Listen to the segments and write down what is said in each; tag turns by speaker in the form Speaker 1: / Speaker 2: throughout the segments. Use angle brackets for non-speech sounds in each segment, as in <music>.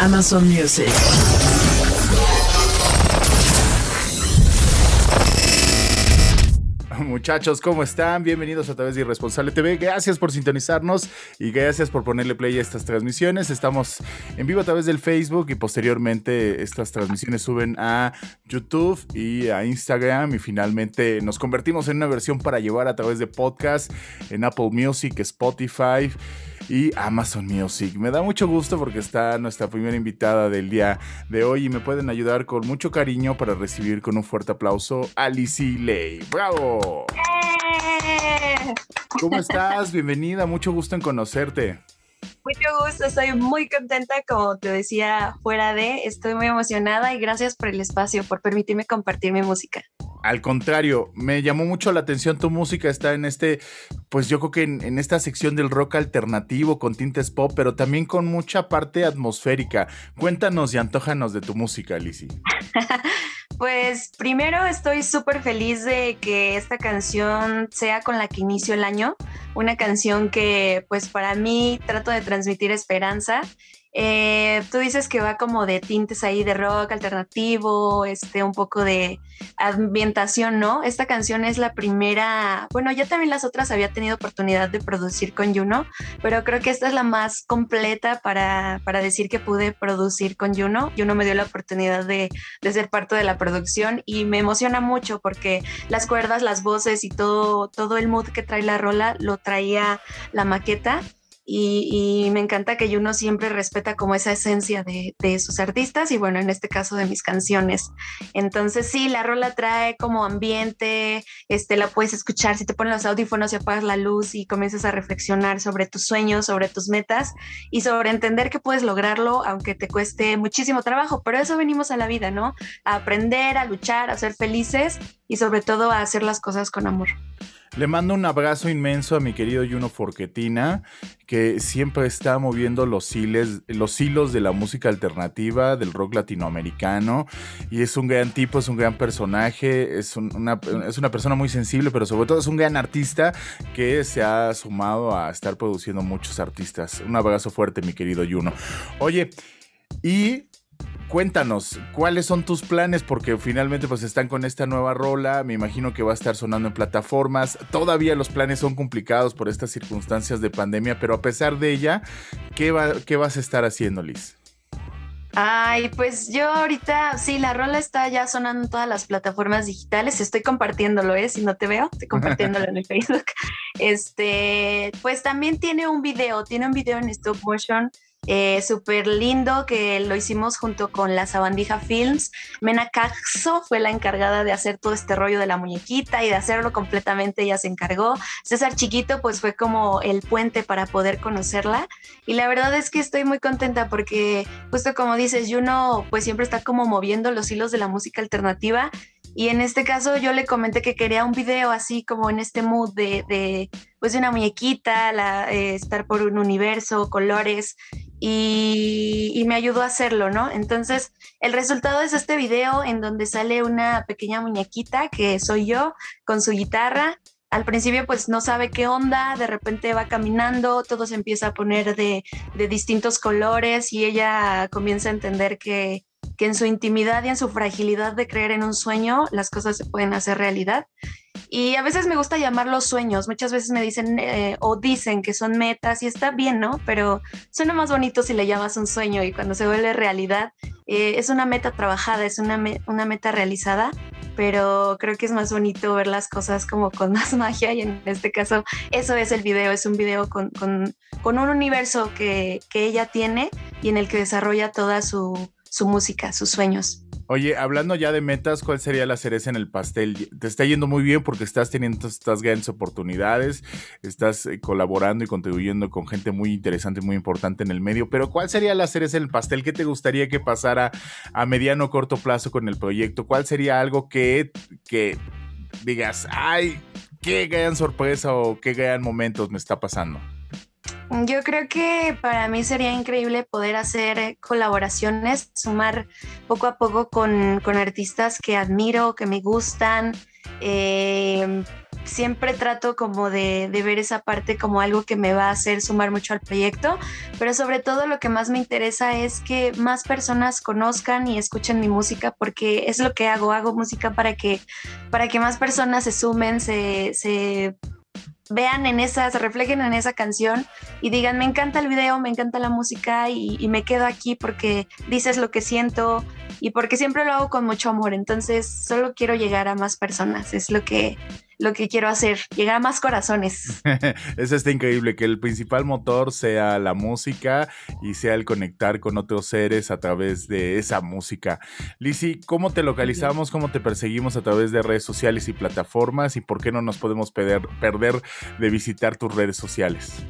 Speaker 1: Amazon Music.
Speaker 2: Muchachos, ¿cómo están? Bienvenidos a través de Irresponsable TV. Gracias por sintonizarnos y gracias por ponerle play a estas transmisiones. Estamos en vivo a través del Facebook y posteriormente estas transmisiones suben a YouTube y a Instagram y finalmente nos convertimos en una versión para llevar a través de podcast en Apple Music, Spotify y Amazon Music. Me da mucho gusto porque está nuestra primera invitada del día de hoy y me pueden ayudar con mucho cariño para recibir con un fuerte aplauso a Lizzie Lay. ¡Bravo!
Speaker 3: ¡Eh!
Speaker 2: ¿Cómo estás? Bienvenida, mucho gusto en conocerte.
Speaker 3: Mucho gusto, estoy muy contenta, como te decía fuera de, estoy muy emocionada y gracias por el espacio, por permitirme compartir mi música.
Speaker 2: Al contrario, me llamó mucho la atención tu música, está en este, pues yo creo que en, en esta sección del rock alternativo con tintes pop, pero también con mucha parte atmosférica. Cuéntanos y antójanos de tu música, Lizzie. <laughs>
Speaker 3: Pues primero estoy súper feliz de que esta canción sea con la que inicio el año, una canción que pues para mí trato de transmitir esperanza. Eh, tú dices que va como de tintes ahí de rock alternativo, este, un poco de ambientación, ¿no? Esta canción es la primera, bueno, ya también las otras había tenido oportunidad de producir con Juno, pero creo que esta es la más completa para, para decir que pude producir con Juno. Juno me dio la oportunidad de, de ser parte de la producción y me emociona mucho porque las cuerdas, las voces y todo, todo el mood que trae la rola lo traía la maqueta y, me encanta que Juno siempre respeta como esa esencia de, de, sus artistas y bueno, en este caso de mis canciones. Entonces sí, la rola trae como ambiente, este, la puedes escuchar si te pones los audífonos y apagas la luz y comienzas a reflexionar sobre tus sueños, sobre tus metas y sobre entender que puedes lograrlo aunque te cueste muchísimo trabajo, pero eso venimos a la vida, ¿no? A aprender, a luchar, a ser felices y sobre todo a hacer las cosas con amor.
Speaker 2: Le mando un abrazo inmenso a mi querido Juno Forquetina, que siempre está moviendo los, los hilos de la música alternativa, del rock latinoamericano. Y es un gran tipo, es un gran personaje, es, un, una, es una persona muy sensible, pero sobre todo es un gran artista que se ha sumado a estar produciendo muchos artistas. Un abrazo fuerte, mi querido Juno. Oye, y cuéntanos, ¿cuáles son tus planes? Porque finalmente pues están con esta nueva rola, me imagino que va a estar sonando en plataformas. Todavía los planes son complicados por estas circunstancias de pandemia, pero a pesar de ella, ¿qué, va, qué vas a estar haciendo, Liz?
Speaker 3: Ay, pues yo ahorita, sí, la rola está ya sonando en todas las plataformas digitales. Estoy compartiéndolo, ¿eh? Si no te veo, estoy compartiéndolo en el Facebook. <laughs> Este, pues también tiene un video, tiene un video en stop motion eh, súper lindo que lo hicimos junto con la Sabandija Films. Mena Caxo fue la encargada de hacer todo este rollo de la muñequita y de hacerlo completamente, ella se encargó. César Chiquito pues fue como el puente para poder conocerla y la verdad es que estoy muy contenta porque justo como dices, Juno pues siempre está como moviendo los hilos de la música alternativa y en este caso yo le comenté que quería un video así como en este mood de, de pues de una muñequita, la, eh, estar por un universo, colores, y, me ayudó a hacerlo, ¿no? Entonces, el resultado es este video en donde sale una pequeña muñequita que soy yo con su guitarra. Al principio pues no sabe qué onda, de repente va caminando, todo se empieza a poner de, de distintos colores y ella comienza a entender que, que en su intimidad y en su fragilidad de creer en un sueño, las cosas se pueden hacer realidad. Y a veces me gusta llamarlos sueños. Muchas veces me dicen eh, o dicen que son metas y está bien, ¿no? Pero suena más bonito si le llamas un sueño y cuando se vuelve realidad eh, es una meta trabajada, es una, una meta realizada, pero creo que es más bonito ver las cosas como con <laughs> más magia y en este caso eso es el video, es un video con, con, con un universo que, que, ella tiene y en el que desarrolla toda su, su música, sus sueños.
Speaker 2: Oye, hablando ya de metas, ¿cuál sería la cereza en el pastel? Te está yendo muy bien porque estás teniendo estas grandes oportunidades, estás eh, colaborando y contribuyendo con gente muy interesante, muy importante en el medio, pero ¿cuál sería la cereza en el pastel? ¿Qué te gustaría que pasara a mediano o corto plazo con el proyecto? ¿Cuál sería algo que, que digas, ay, qué gran sorpresa o qué gran momentos me está pasando?
Speaker 3: Yo creo que para mí sería increíble poder hacer colaboraciones, sumar poco a poco con, con artistas que admiro, que me gustan. Eh, siempre trato como de, de, ver esa parte como algo que me va a hacer sumar mucho al proyecto, pero sobre todo lo que más me interesa es que más personas conozcan y escuchen mi música porque es lo que hago, hago música para que, para que más personas se sumen, se, se vean en esa, se reflejen en esa canción y digan, me encanta el video, me encanta la música y, y, me quedo aquí porque dices lo que siento y porque siempre lo hago con mucho amor. Entonces, solo quiero llegar a más personas, es lo que, lo que quiero hacer, llegar a más corazones. <laughs>
Speaker 2: Eso está increíble, que el principal motor sea la música y sea el conectar con otros seres a través de esa música. Lizzy, ¿cómo te localizamos? ¿Cómo te perseguimos a través de redes sociales y plataformas? ¿Y por qué no nos podemos perder, perder de visitar tus redes sociales?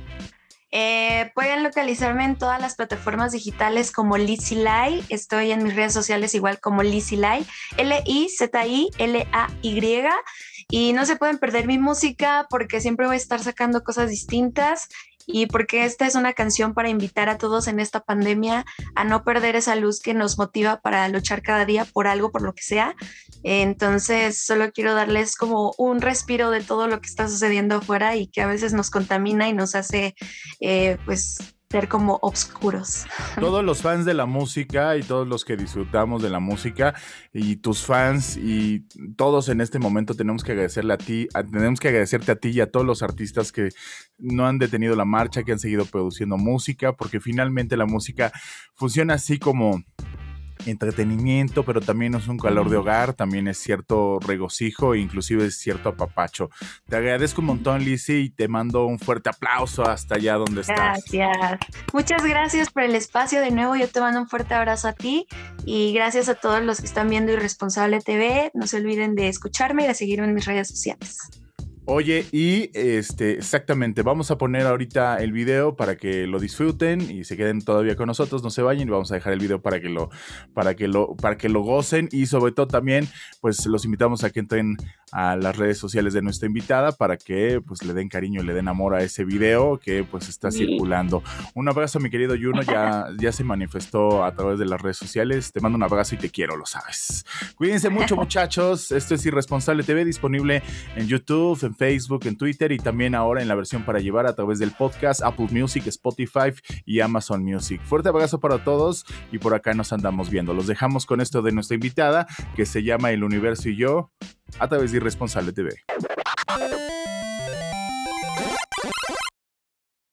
Speaker 3: Eh, pueden localizarme en todas las plataformas digitales como Lizzy Lai. Estoy en mis redes sociales igual como Lizzy Lai, L-I-Z-I-L-A-Y. Y no se pueden perder mi música porque siempre voy a estar sacando cosas distintas y porque esta es una canción para invitar a todos en esta pandemia a no perder esa luz que nos motiva para luchar cada día por algo, por lo que sea. Entonces, solo quiero darles como un respiro de todo lo que está sucediendo afuera y que a veces nos contamina y nos hace, eh, pues, ser como obscuros.
Speaker 2: Todos los fans de la música y todos los que disfrutamos de la música y tus fans y todos en este momento tenemos que agradecerle a ti, tenemos que agradecerte a ti y a todos los artistas que no han detenido la marcha, que han seguido produciendo música, porque finalmente la música funciona así como entretenimiento, pero también es un calor de hogar, también es cierto regocijo e inclusive es cierto apapacho. Te agradezco un montón, Lizzy, y te mando un fuerte aplauso hasta allá donde estás.
Speaker 3: Gracias. Muchas gracias por el espacio de nuevo. Yo te mando un fuerte abrazo a ti y gracias a todos los que están viendo Irresponsable TV. No se olviden de escucharme y de seguirme en mis redes sociales.
Speaker 2: Oye, y este, exactamente, vamos a poner ahorita el video para que lo disfruten y se queden todavía con nosotros, no se vayan y vamos a dejar el video para que lo, para que lo, para que lo gocen y sobre todo también, pues los invitamos a que entren a las redes sociales de nuestra invitada para que pues le den cariño, le den amor a ese video que pues está sí. circulando. Un abrazo, mi querido Juno, ya, ya se manifestó a través de las redes sociales. Te mando un abrazo y te quiero, lo sabes. Cuídense mucho, <laughs> muchachos. Esto es Irresponsable TV, disponible en YouTube, en Facebook, en Twitter y también ahora en la versión para llevar a través del podcast, Apple Music, Spotify y Amazon Music. Fuerte abrazo para todos y por acá nos andamos viendo. Los dejamos con esto de nuestra invitada que se llama El Universo y yo a través de Irresponsable TV.